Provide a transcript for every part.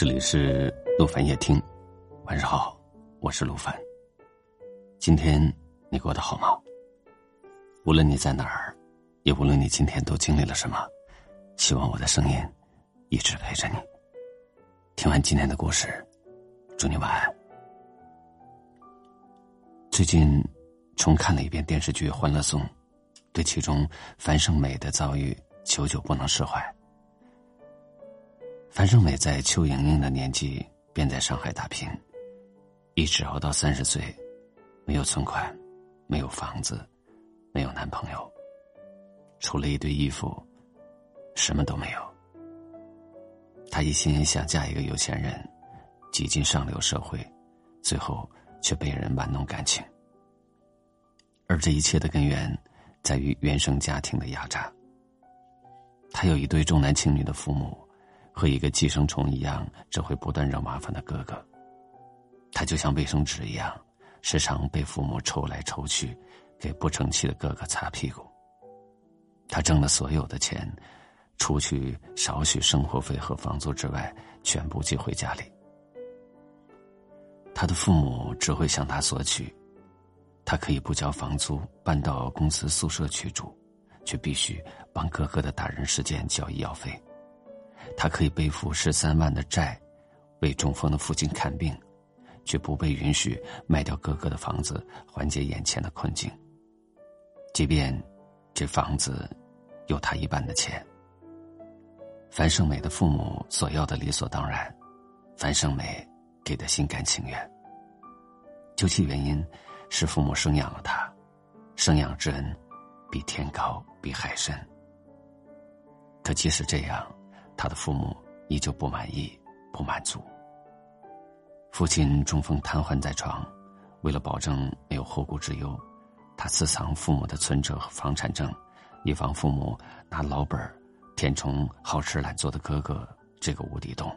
这里是陆凡夜听，晚上好，我是陆凡。今天你过得好吗？无论你在哪儿，也无论你今天都经历了什么，希望我的声音一直陪着你。听完今天的故事，祝你晚安。最近重看了一遍电视剧《欢乐颂》，对其中樊胜美的遭遇久久不能释怀。樊胜美在邱莹莹的年纪便在上海打拼，一直熬到三十岁，没有存款，没有房子，没有男朋友，除了一堆衣服，什么都没有。她一心想嫁一个有钱人，挤进上流社会，最后却被人玩弄感情。而这一切的根源，在于原生家庭的压榨。她有一对重男轻女的父母。和一个寄生虫一样，只会不断惹麻烦的哥哥。他就像卫生纸一样，时常被父母抽来抽去，给不成器的哥哥擦屁股。他挣了所有的钱，除去少许生活费和房租之外，全部寄回家里。他的父母只会向他索取，他可以不交房租，搬到公司宿舍去住，却必须帮哥哥的打人事件交医药费。他可以背负十三万的债，为中风的父亲看病，却不被允许卖掉哥哥的房子，缓解眼前的困境。即便这房子有他一半的钱，樊胜美的父母索要的理所当然，樊胜美给的心甘情愿。究其原因，是父母生养了他，生养之恩比天高，比海深。可即使这样。他的父母依旧不满意、不满足。父亲中风瘫痪在床，为了保证没有后顾之忧，他私藏父母的存折和房产证，以防父母拿老本填充好吃懒做的哥哥这个无底洞。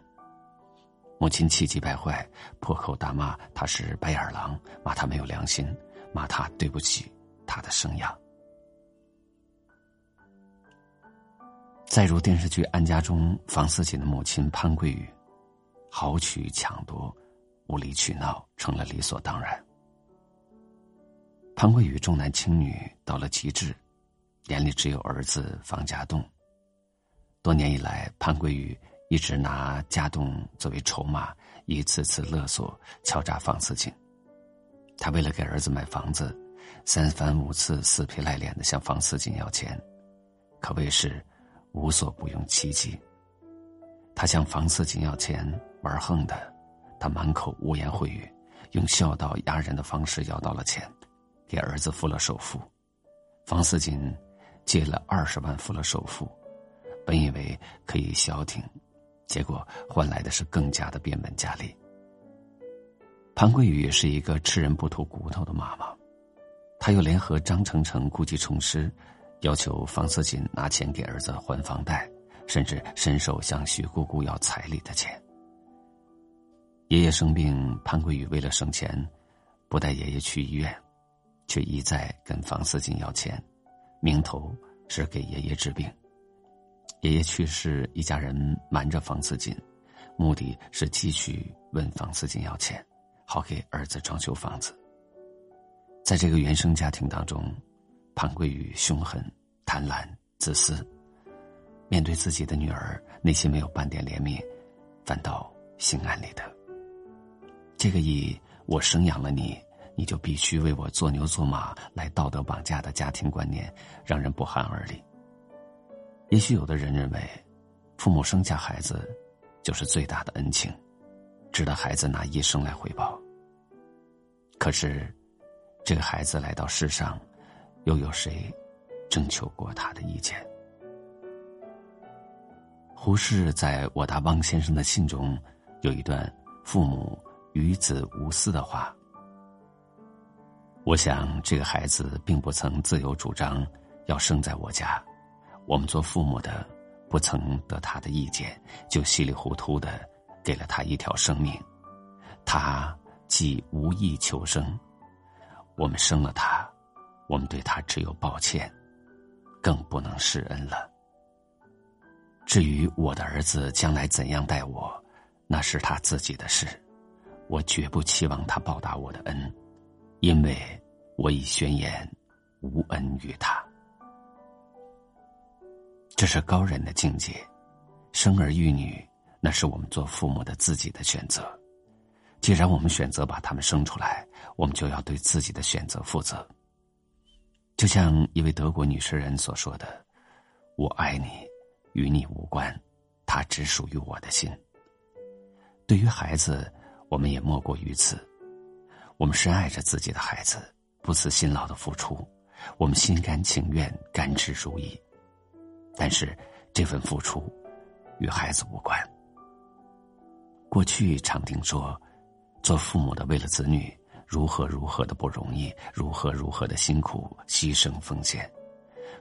母亲气急败坏，破口大骂他是白眼狼，骂他没有良心，骂他对不起他的生养。再如电视剧《安家》中，房思锦的母亲潘桂雨，豪取抢夺、无理取闹成了理所当然。潘桂雨重男轻女到了极致，眼里只有儿子房家栋。多年以来，潘桂雨一直拿家栋作为筹码，一次次勒索、敲诈房思锦。他为了给儿子买房子，三番五次死皮赖脸的向房思锦要钱，可谓是。无所不用其极。他向房似锦要钱玩横的，他满口污言秽语，用孝道压人的方式要到了钱，给儿子付了首付。房似锦借了二十万付了首付，本以为可以消停，结果换来的是更加的变本加厉。潘桂宇是一个吃人不吐骨头的妈妈，她又联合张成成故技重施。要求房思锦拿钱给儿子还房贷，甚至伸手向徐姑姑要彩礼的钱。爷爷生病，潘桂宇为了省钱，不带爷爷去医院，却一再跟房思锦要钱，名头是给爷爷治病。爷爷去世，一家人瞒着房思锦，目的是继续问房思锦要钱，好给儿子装修房子。在这个原生家庭当中。潘桂宇凶狠、贪婪、自私，面对自己的女儿，内心没有半点怜悯，反倒心安理得。这个以我生养了你，你就必须为我做牛做马来道德绑架的家庭观念，让人不寒而栗。也许有的人认为，父母生下孩子就是最大的恩情，值得孩子拿一生来回报。可是，这个孩子来到世上。又有谁征求过他的意见？胡适在我答汪先生的信中有一段父母与子无私的话。我想这个孩子并不曾自由主张要生在我家，我们做父母的不曾得他的意见，就稀里糊涂的给了他一条生命。他既无意求生，我们生了他。我们对他只有抱歉，更不能施恩了。至于我的儿子将来怎样待我，那是他自己的事，我绝不期望他报答我的恩，因为我已宣言无恩于他。这是高人的境界，生儿育女，那是我们做父母的自己的选择。既然我们选择把他们生出来，我们就要对自己的选择负责。就像一位德国女诗人所说的：“我爱你，与你无关，它只属于我的心。”对于孩子，我们也莫过于此。我们深爱着自己的孩子，不辞辛劳的付出，我们心甘情愿，甘之如饴。但是，这份付出与孩子无关。过去常听说。做父母的为了子女，如何如何的不容易，如何如何的辛苦牺牲奉献，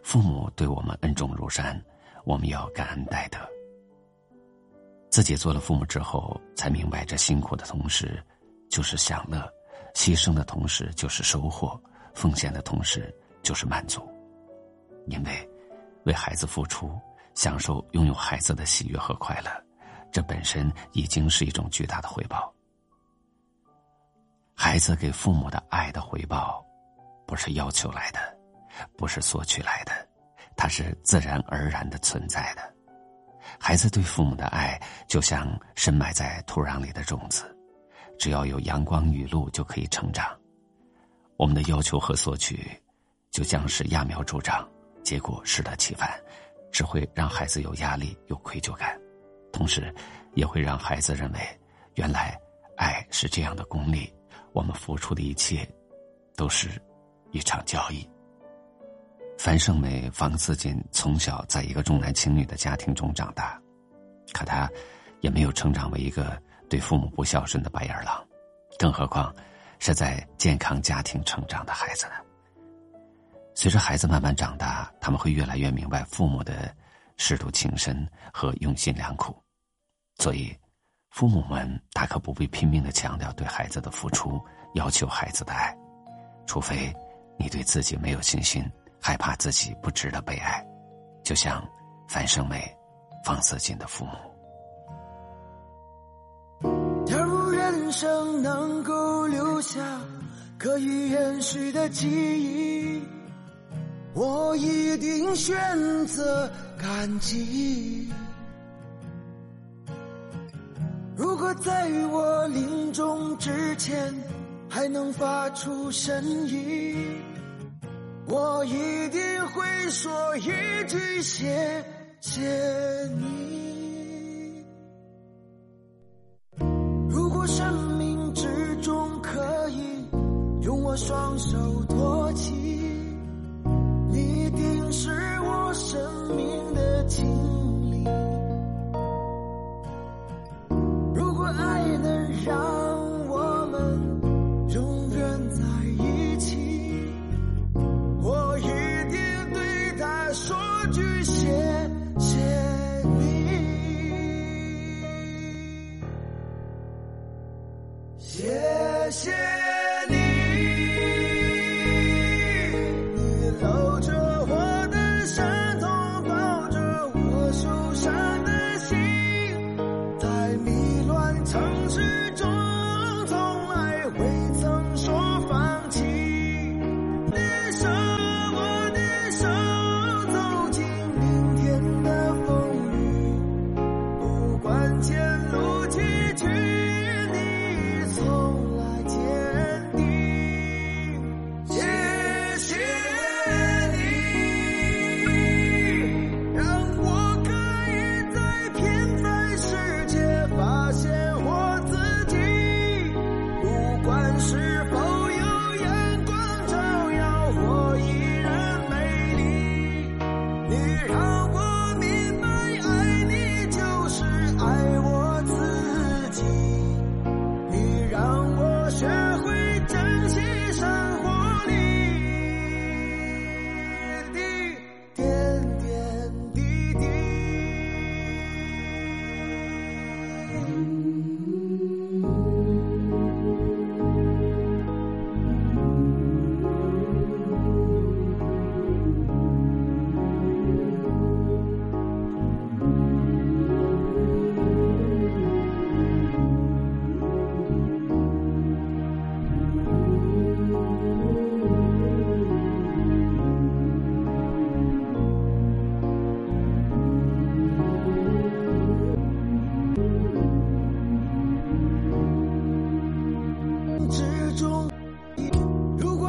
父母对我们恩重如山，我们要感恩戴德。自己做了父母之后，才明白这辛苦的同时就是享乐，牺牲的同时就是收获，奉献的同时就是满足。因为为孩子付出，享受拥有孩子的喜悦和快乐，这本身已经是一种巨大的回报。孩子给父母的爱的回报，不是要求来的，不是索取来的，它是自然而然的存在的。孩子对父母的爱，就像深埋在土壤里的种子，只要有阳光雨露就可以成长。我们的要求和索取，就像是揠苗助长，结果适得其反，只会让孩子有压力、有愧疚感，同时，也会让孩子认为，原来爱是这样的功利。我们付出的一切，都是一场交易。樊胜美、方思锦从小在一个重男轻女的家庭中长大，可她也没有成长为一个对父母不孝顺的白眼狼，更何况是在健康家庭成长的孩子呢？随着孩子慢慢长大，他们会越来越明白父母的舐犊情深和用心良苦，所以。父母们大可不必拼命的强调对孩子的付出，要求孩子的爱，除非你对自己没有信心，害怕自己不值得被爱，就像樊胜美、方思锦的父母。假如人生能够留下可以延续的记忆，我一定选择感激。在我临终之前还能发出声音，我一定会说一句谢谢你。如果生命之中可以用我双手托起，爱的少。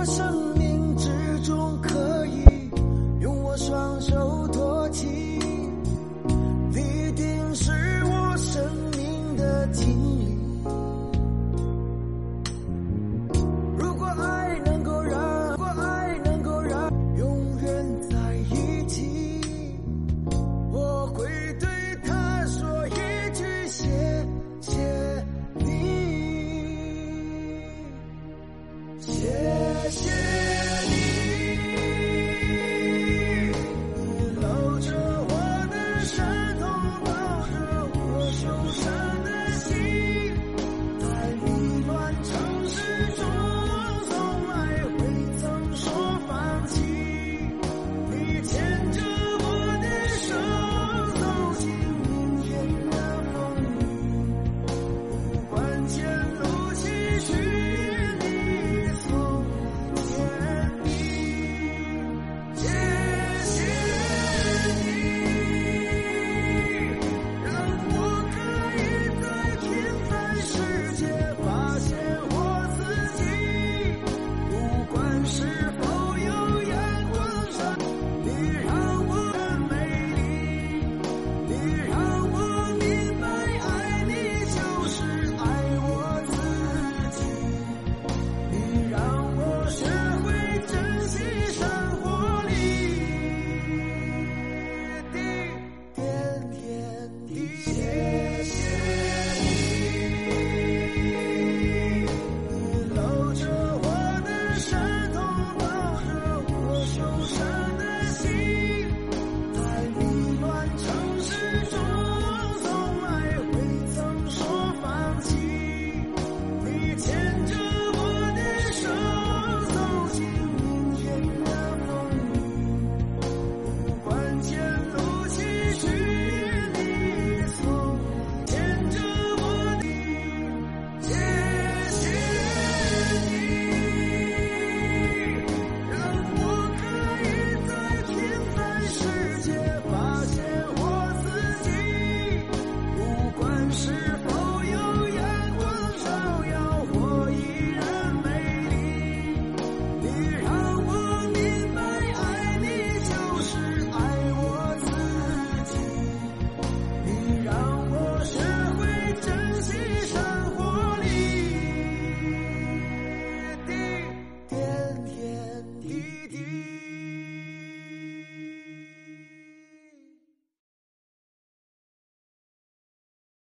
wish on.